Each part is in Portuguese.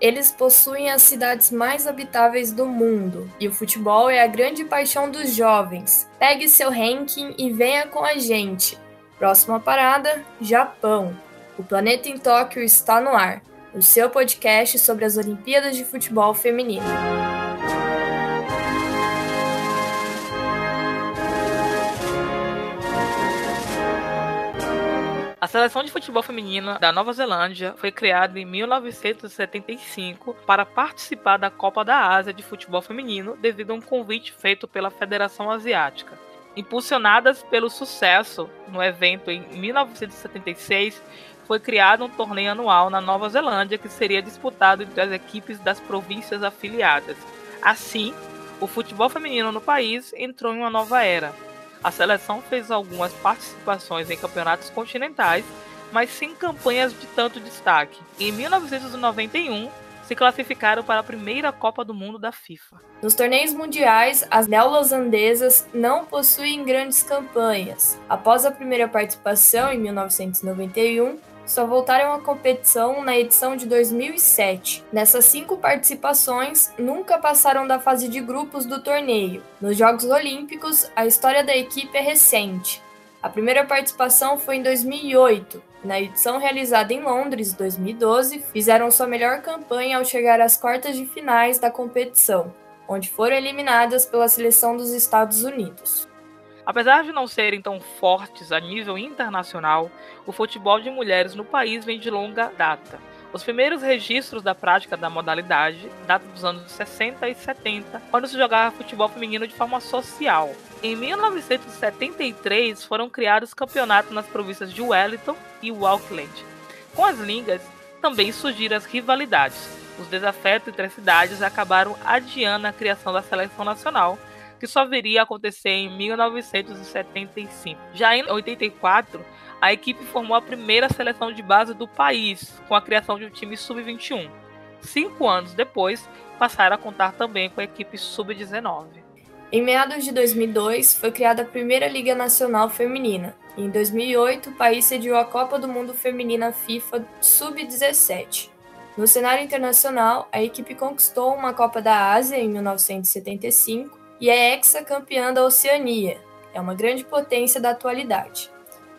Eles possuem as cidades mais habitáveis do mundo e o futebol é a grande paixão dos jovens. Pegue seu ranking e venha com a gente. Próxima parada: Japão. O Planeta em Tóquio está no ar, o seu podcast sobre as Olimpíadas de Futebol Feminino. Seleção de futebol feminino da Nova Zelândia foi criada em 1975 para participar da Copa da Ásia de Futebol Feminino devido a um convite feito pela Federação Asiática. Impulsionadas pelo sucesso no evento em 1976, foi criado um torneio anual na Nova Zelândia que seria disputado entre as equipes das províncias afiliadas. Assim, o futebol feminino no país entrou em uma nova era, a seleção fez algumas participações em campeonatos continentais, mas sem campanhas de tanto destaque. Em 1991, se classificaram para a primeira Copa do Mundo da FIFA. Nos torneios mundiais, as neozelandesas não possuem grandes campanhas. Após a primeira participação, em 1991, só voltaram à competição na edição de 2007. Nessas cinco participações, nunca passaram da fase de grupos do torneio. Nos Jogos Olímpicos, a história da equipe é recente. A primeira participação foi em 2008. Na edição realizada em Londres, 2012, fizeram sua melhor campanha ao chegar às quartas de finais da competição, onde foram eliminadas pela seleção dos Estados Unidos. Apesar de não serem tão fortes a nível internacional, o futebol de mulheres no país vem de longa data. Os primeiros registros da prática da modalidade datam dos anos 60 e 70, quando se jogava futebol feminino de forma social. Em 1973 foram criados campeonatos nas províncias de Wellington e Auckland. Com as línguas, também surgiram as rivalidades. Os desafetos entre as cidades acabaram adiando a criação da seleção nacional, que só viria a acontecer em 1975. Já em 84, a equipe formou a primeira seleção de base do país, com a criação de um time sub-21. Cinco anos depois, passaram a contar também com a equipe sub-19. Em meados de 2002, foi criada a primeira Liga Nacional Feminina. Em 2008, o país sediou a Copa do Mundo Feminina FIFA Sub-17. No cenário internacional, a equipe conquistou uma Copa da Ásia em 1975 e é ex-campeã da Oceania. É uma grande potência da atualidade.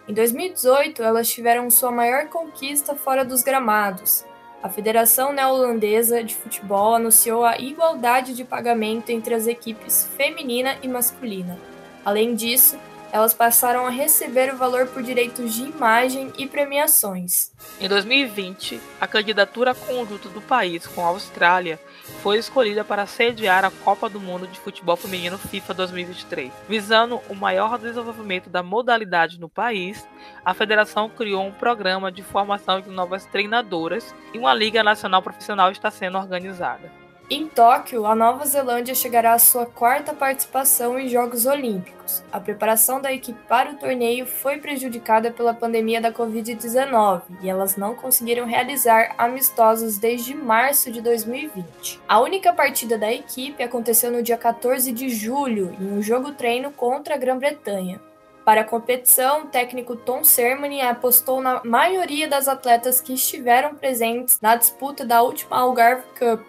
Em 2018, elas tiveram sua maior conquista fora dos gramados. A Federação Neozelandesa de Futebol anunciou a igualdade de pagamento entre as equipes feminina e masculina. Além disso, elas passaram a receber o valor por direitos de imagem e premiações. Em 2020, a candidatura conjunta do país com a Austrália foi escolhida para sediar a Copa do Mundo de Futebol Feminino FIFA 2023. Visando o maior desenvolvimento da modalidade no país, a federação criou um programa de formação de novas treinadoras e uma Liga Nacional Profissional está sendo organizada. Em Tóquio, a Nova Zelândia chegará à sua quarta participação em Jogos Olímpicos. A preparação da equipe para o torneio foi prejudicada pela pandemia da Covid-19 e elas não conseguiram realizar amistosos desde março de 2020. A única partida da equipe aconteceu no dia 14 de julho, em um jogo-treino contra a Grã-Bretanha. Para a competição, o técnico Tom Sermani apostou na maioria das atletas que estiveram presentes na disputa da última Algarve Cup,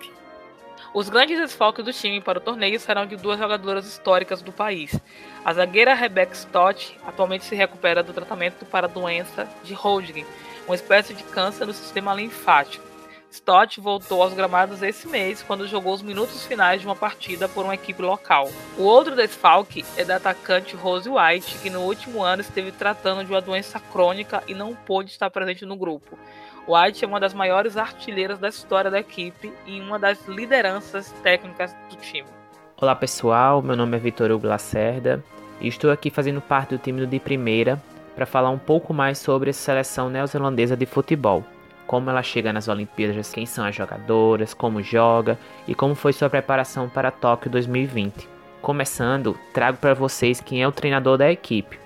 os grandes desfalques do time para o torneio serão de duas jogadoras históricas do país. A zagueira Rebecca Stott atualmente se recupera do tratamento para a doença de Hodgkin, uma espécie de câncer no sistema linfático. Stott voltou aos gramados esse mês quando jogou os minutos finais de uma partida por uma equipe local. O outro desfalque é da atacante Rose White, que no último ano esteve tratando de uma doença crônica e não pôde estar presente no grupo. White é uma das maiores artilheiras da história da equipe e uma das lideranças técnicas do time. Olá pessoal, meu nome é Vitor Hugo Lacerda e estou aqui fazendo parte do time do de primeira para falar um pouco mais sobre a seleção neozelandesa de futebol, como ela chega nas Olimpíadas, quem são as jogadoras, como joga e como foi sua preparação para Tóquio 2020. Começando, trago para vocês quem é o treinador da equipe,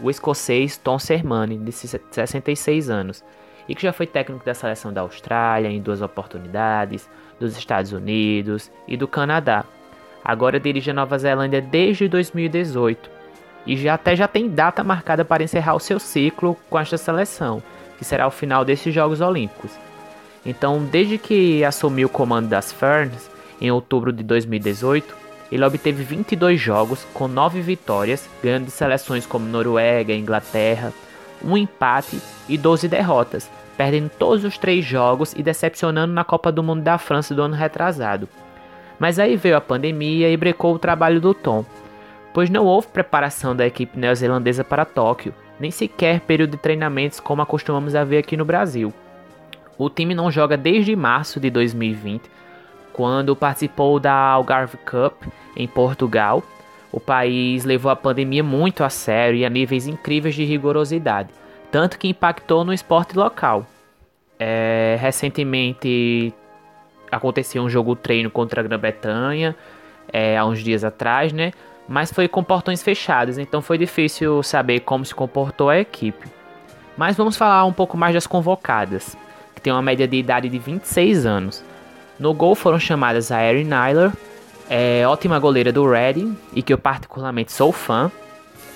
o escocês Tom Sermani, de 66 anos, e que já foi técnico da seleção da Austrália em duas oportunidades, dos Estados Unidos e do Canadá. Agora dirige a Nova Zelândia desde 2018 e já até já tem data marcada para encerrar o seu ciclo com esta seleção, que será o final desses Jogos Olímpicos. Então, desde que assumiu o comando das Ferns, em outubro de 2018, ele obteve 22 jogos com 9 vitórias, ganhando seleções como Noruega, Inglaterra, um empate e 12 derrotas, perdendo todos os três jogos e decepcionando na Copa do Mundo da França do ano retrasado. Mas aí veio a pandemia e brecou o trabalho do Tom, pois não houve preparação da equipe neozelandesa para Tóquio, nem sequer período de treinamentos como acostumamos a ver aqui no Brasil. O time não joga desde março de 2020, quando participou da Algarve Cup em Portugal. O país levou a pandemia muito a sério e a níveis incríveis de rigorosidade, tanto que impactou no esporte local. É, recentemente aconteceu um jogo treino contra a Grã-Bretanha, é, há uns dias atrás, né? Mas foi com portões fechados, então foi difícil saber como se comportou a equipe. Mas vamos falar um pouco mais das convocadas, que tem uma média de idade de 26 anos. No gol foram chamadas a Erin Nyler, é, ótima goleira do Reading e que eu particularmente sou fã,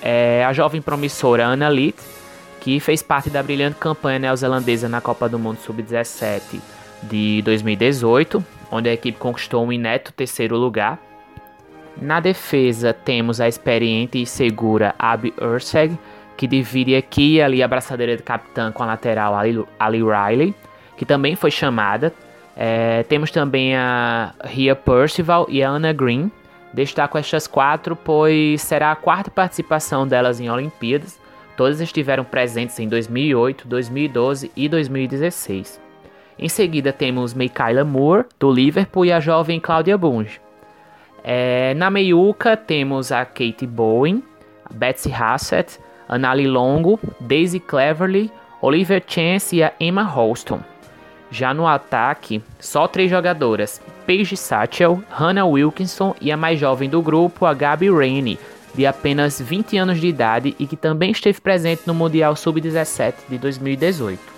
é, a jovem promissora Anna Litt, que fez parte da brilhante campanha neozelandesa na Copa do Mundo Sub-17 de 2018, onde a equipe conquistou um inédito terceiro lugar. Na defesa temos a experiente e segura Abby Urseg, que divide aqui e ali a braçadeira de capitã com a lateral Ali, Ali Riley, que também foi chamada. É, temos também a Ria Percival e a Anna Green. Destaco estas quatro, pois será a quarta participação delas em Olimpíadas. Todas estiveram presentes em 2008, 2012 e 2016. Em seguida temos Michaela Moore, do Liverpool, e a jovem Claudia Bunge. É, na meiuca temos a Kate Bowen, a Betsy Hassett, Anali Longo, Daisy Cleverly, Oliver Chance e a Emma Holston. Já no ataque, só três jogadoras: Paige Satchel, Hannah Wilkinson e a mais jovem do grupo, a Gabi Rainey, de apenas 20 anos de idade e que também esteve presente no Mundial Sub-17 de 2018.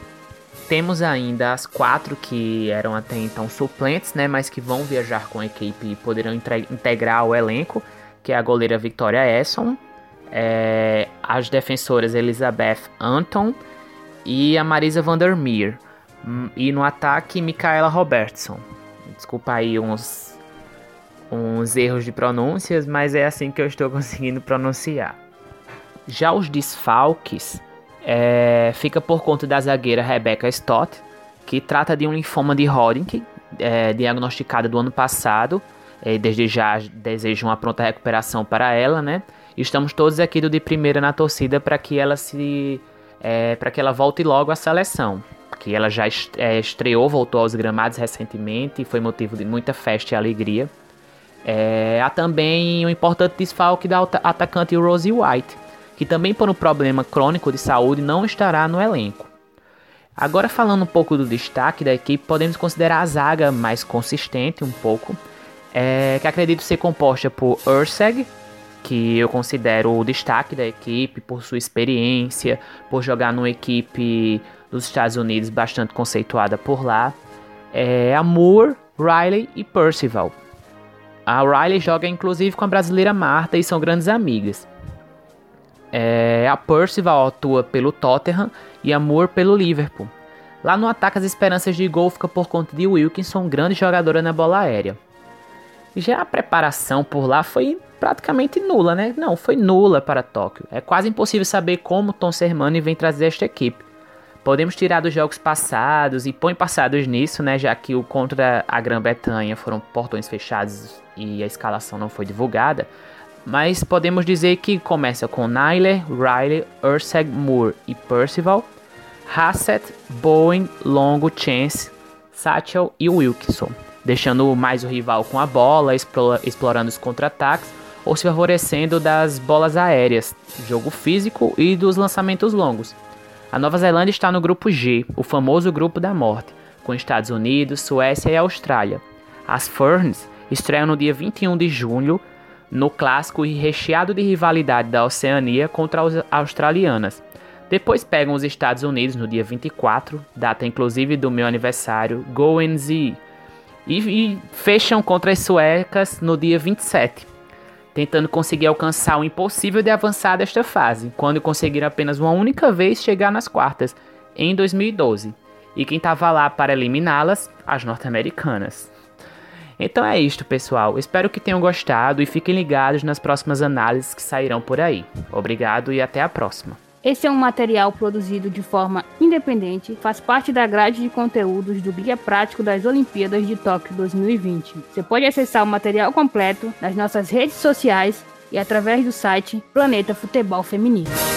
Temos ainda as quatro que eram até então suplentes, né, mas que vão viajar com a equipe e poderão integrar o elenco, que é a goleira Victoria Esson, é, as defensoras Elizabeth Anton e a Marisa Vandermeer. Hum, e no ataque, Micaela Robertson. Desculpa aí uns, uns erros de pronúncias, mas é assim que eu estou conseguindo pronunciar. Já os desfalques é, fica por conta da zagueira Rebecca Stott, que trata de um linfoma de Hodgkin, é, diagnosticada do ano passado. É, desde já desejo uma pronta recuperação para ela, né? Estamos todos aqui do de primeira na torcida para que ela se é, para que ela volte logo à seleção, que ela já é, estreou, voltou aos gramados recentemente e foi motivo de muita festa e alegria. É, há também um importante desfalque da atacante Rosie White, que também por um problema crônico de saúde não estará no elenco. Agora falando um pouco do destaque da equipe, podemos considerar a zaga mais consistente um pouco, é, que acredito ser composta por Urseg, que eu considero o destaque da equipe por sua experiência, por jogar numa equipe dos Estados Unidos bastante conceituada por lá. É, a Moore, Riley e Percival. A Riley joga inclusive com a brasileira Marta e são grandes amigas. É, a Percival atua pelo Tottenham e a Moore pelo Liverpool. Lá no ataque, as esperanças de gol ficam por conta de Wilkinson, grande jogadora na bola aérea. Já a preparação por lá foi praticamente nula, né? Não, foi nula para Tóquio. É quase impossível saber como Tom Sermani vem trazer esta equipe. Podemos tirar dos jogos passados e põe passados nisso, né? Já que o contra a Grã-Bretanha foram portões fechados e a escalação não foi divulgada. Mas podemos dizer que começa com Nyler, Riley, Urseg, Moore e Percival, Hassett, Bowen, Longo, Chance, Satchel e Wilkinson, deixando mais o rival com a bola, explorando os contra-ataques ou se favorecendo das bolas aéreas, jogo físico e dos lançamentos longos. A Nova Zelândia está no grupo G, o famoso grupo da morte, com Estados Unidos, Suécia e Austrália. As Ferns estreiam no dia 21 de julho no clássico e recheado de rivalidade da Oceania contra as australianas. Depois pegam os Estados Unidos no dia 24, data inclusive do meu aniversário, Go NZ, e, e fecham contra as suecas no dia 27, tentando conseguir alcançar o impossível de avançar desta fase, quando conseguiram apenas uma única vez chegar nas quartas, em 2012. E quem estava lá para eliminá-las? As norte-americanas. Então é isto, pessoal. Espero que tenham gostado e fiquem ligados nas próximas análises que sairão por aí. Obrigado e até a próxima. Esse é um material produzido de forma independente, faz parte da grade de conteúdos do Guia Prático das Olimpíadas de Tóquio 2020. Você pode acessar o material completo nas nossas redes sociais e através do site Planeta Futebol Feminino.